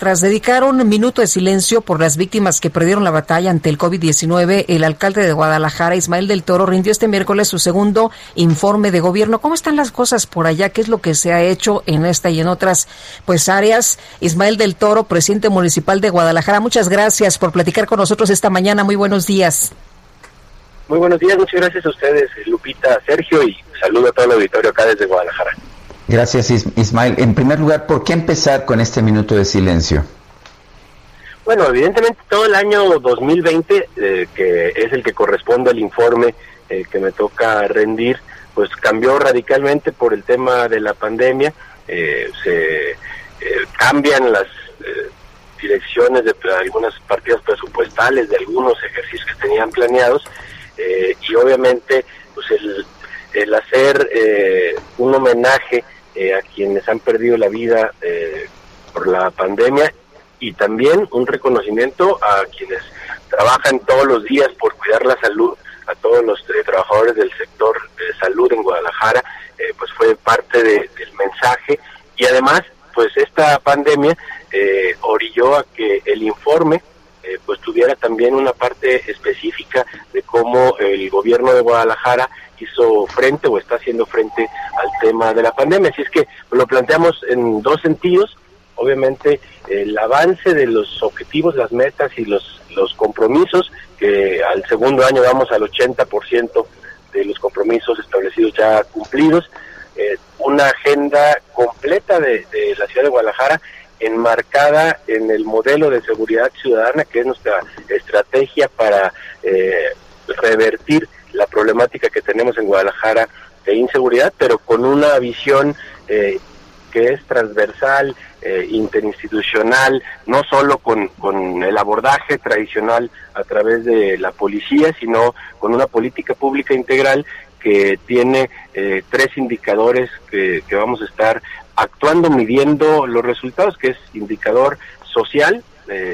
Tras dedicar un minuto de silencio por las víctimas que perdieron la batalla ante el COVID-19, el alcalde de Guadalajara, Ismael del Toro, rindió este miércoles su segundo informe de gobierno. ¿Cómo están las cosas por allá? ¿Qué es lo que se ha hecho en esta y en otras pues áreas? Ismael del Toro, presidente municipal de Guadalajara, muchas gracias por platicar con nosotros esta mañana. Muy buenos días. Muy buenos días, muchas gracias a ustedes, Lupita, Sergio, y saludo a todo el auditorio acá desde Guadalajara. Gracias, Ismael. En primer lugar, ¿por qué empezar con este minuto de silencio? Bueno, evidentemente todo el año 2020, eh, que es el que corresponde al informe eh, que me toca rendir, pues cambió radicalmente por el tema de la pandemia. Eh, se cambian las direcciones de algunas partidas presupuestales, de algunos ejercicios que tenían planeados, y obviamente pues el, el hacer un homenaje eh, a quienes han perdido la vida eh, por la pandemia y también un reconocimiento a quienes trabajan todos los días por cuidar la salud, a todos los eh, trabajadores del sector de salud en Guadalajara, pues fue parte del mensaje. Y además pues esta pandemia orilló a que el informe pues tuviera también una parte específica de cómo el gobierno de Guadalajara hizo frente o está haciendo frente al tema de la pandemia. Así es que lo planteamos en dos sentidos. Obviamente el avance de los objetivos, las metas y los, compromisos, que al segundo año vamos al 80% de los compromisos establecidos ya cumplidos. Eh, una agenda completa de, la ciudad de Guadalajara enmarcada en el modelo de seguridad ciudadana, que es nuestra estrategia para eh, revertir la problemática que tenemos en Guadalajara de inseguridad, pero con una visión eh, que es transversal, eh, interinstitucional, no solo con, con, el abordaje tradicional a través de la policía, sino con una política pública integral que tiene eh, tres indicadores que, que vamos a estar actuando, midiendo los resultados, que es indicador social,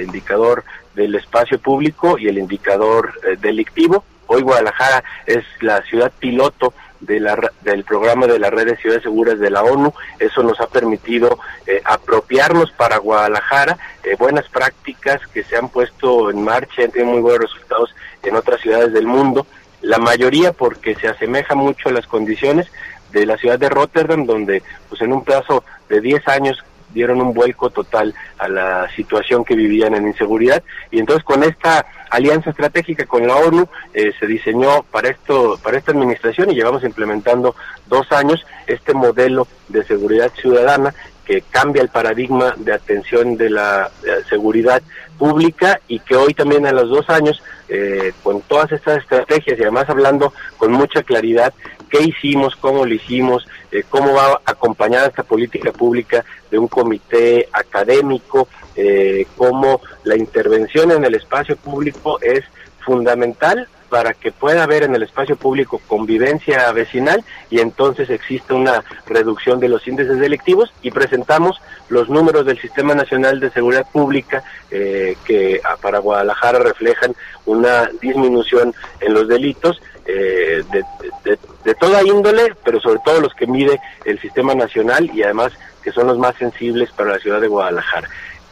indicador del espacio público y el indicador delictivo Hoy Guadalajara es la ciudad piloto de la, del programa de la red de ciudades seguras de la ONU. Eso nos ha permitido eh, apropiarnos para Guadalajara eh, buenas prácticas que se han puesto en marcha, han tenido muy buenos resultados en otras ciudades del mundo. La mayoría porque se asemeja mucho a las condiciones de la ciudad de Rotterdam, donde pues en un plazo de 10 años dieron un vuelco total a la situación que vivían en inseguridad. Y entonces con esta alianza estratégica con la ONU eh, se diseñó para esto para esta administración y llevamos implementando dos años este modelo de seguridad ciudadana que cambia el paradigma de atención de la, seguridad pública y que hoy también a los dos años, eh, con todas estas estrategias y además hablando con mucha claridad qué hicimos, cómo lo hicimos, eh, cómo va acompañada esta política pública de un comité académico, eh, cómo la intervención en el espacio público es fundamental para que pueda haber en el espacio público convivencia vecinal y entonces existe una reducción de los índices delictivos y presentamos los números del Sistema Nacional de Seguridad Pública eh, que para Guadalajara reflejan una disminución en los delitos eh, de, de toda índole, pero sobre todo los que mide el Sistema Nacional y además que son los más sensibles para la ciudad de Guadalajara.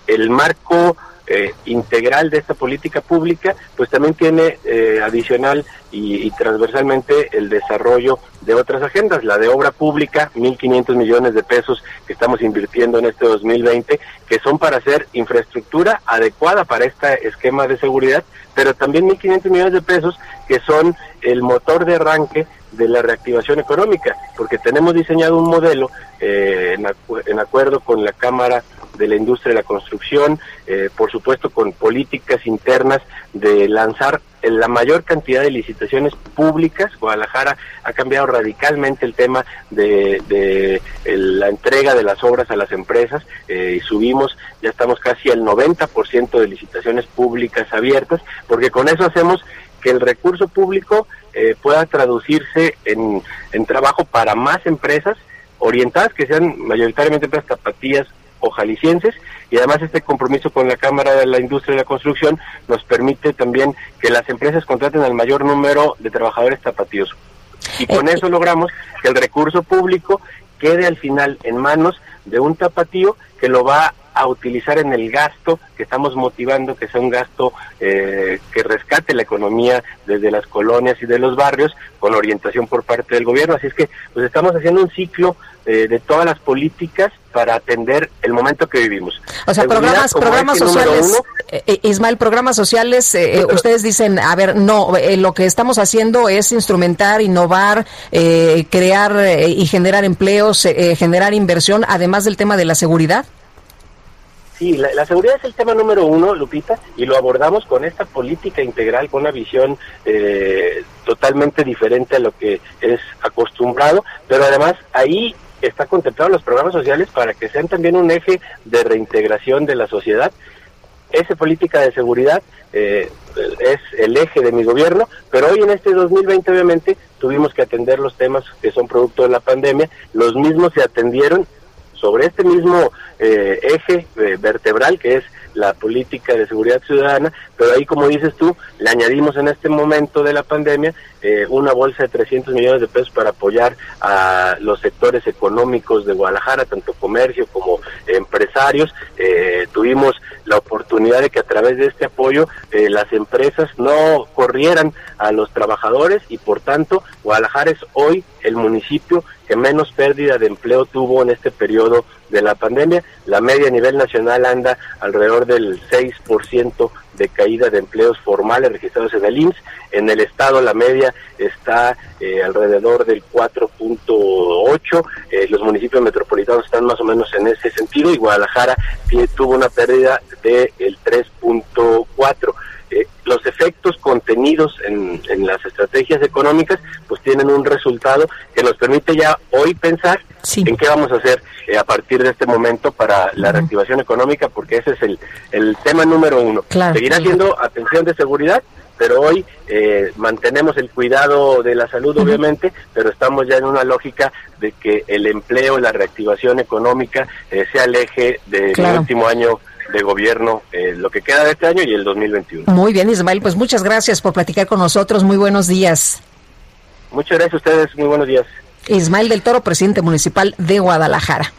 El marco eh, integral de esta política pública, pues también tiene eh, adicional y, transversalmente el desarrollo de otras agendas, la de obra pública, 1.500 millones de pesos que estamos invirtiendo en este 2020, que son para hacer infraestructura adecuada para este esquema de seguridad, pero también 1.500 millones de pesos que son el motor de arranque de la reactivación económica, porque tenemos diseñado un modelo eh, en, en acuerdo con la Cámara de la industria de la construcción, eh, por supuesto con políticas internas de lanzar la mayor cantidad de licitaciones públicas. Guadalajara ha cambiado radicalmente el tema de, la entrega de las obras a las empresas eh, y subimos, ya estamos casi al 90% de licitaciones públicas abiertas, porque con eso hacemos que el recurso público eh, pueda traducirse en, en trabajo para más empresas orientadas que sean mayoritariamente empresas tapatías o jaliscienses y además este compromiso con la Cámara de la Industria de la Construcción nos permite también que las empresas contraten al mayor número de trabajadores tapatíos. Y con eso logramos que el recurso público quede al final en manos de un tapatío que lo va a utilizar en el gasto que estamos motivando, que sea un gasto eh, que rescate la economía desde las colonias y de los barrios con orientación por parte del gobierno. Así es que pues estamos haciendo un ciclo eh, de todas las políticas para atender el momento que vivimos. O sea, programas, programas sociales, eh, Ismael, programas sociales, ustedes dicen, a ver, no, lo que estamos haciendo es instrumentar, innovar, crear y generar empleos, generar inversión, además del tema de la seguridad. Sí, la, seguridad es el tema número uno, Lupita, y lo abordamos con esta política integral, con una visión eh, totalmente diferente a lo que es acostumbrado, pero además ahí está contemplado los programas sociales para que sean también un eje de reintegración de la sociedad. Esa política de seguridad eh, es el eje de mi gobierno, pero hoy en este 2020 obviamente tuvimos que atender los temas que son producto de la pandemia, los mismos se atendieron sobre este mismo eh, eje eh, vertebral que es la política de seguridad ciudadana, pero ahí como dices tú, le añadimos en este momento de la pandemia eh, una bolsa de 300 millones de pesos para apoyar a los sectores económicos de Guadalajara, tanto comercio como empresarios. tuvimos la oportunidad de que a través de este apoyo las empresas no corrieran a los trabajadores y por tanto Guadalajara es hoy el municipio que menos pérdida de empleo tuvo en este periodo de la pandemia. La media a nivel nacional anda alrededor del 6% de caída de empleos formales registrados en el IMSS. En el estado la media está eh, alrededor del 4.8. Eh, los municipios metropolitanos están más o menos en ese sentido y Guadalajara tuvo una pérdida del 3.4 los efectos contenidos en, las estrategias económicas pues tienen un resultado que nos permite ya hoy pensar en qué vamos a hacer eh, a partir de este momento para la reactivación económica porque ese es el, el tema número uno. Seguirá siendo atención de seguridad, pero hoy eh, mantenemos el cuidado de la salud, obviamente, pero estamos ya en una lógica de que el empleo, la reactivación económica eh, sea el eje del último año de gobierno eh, lo que queda de este año y el 2021. Muy bien, Ismael, pues muchas gracias por platicar con nosotros. Muy buenos días. Muchas gracias a ustedes, muy buenos días. Ismael del Toro, presidente municipal de Guadalajara.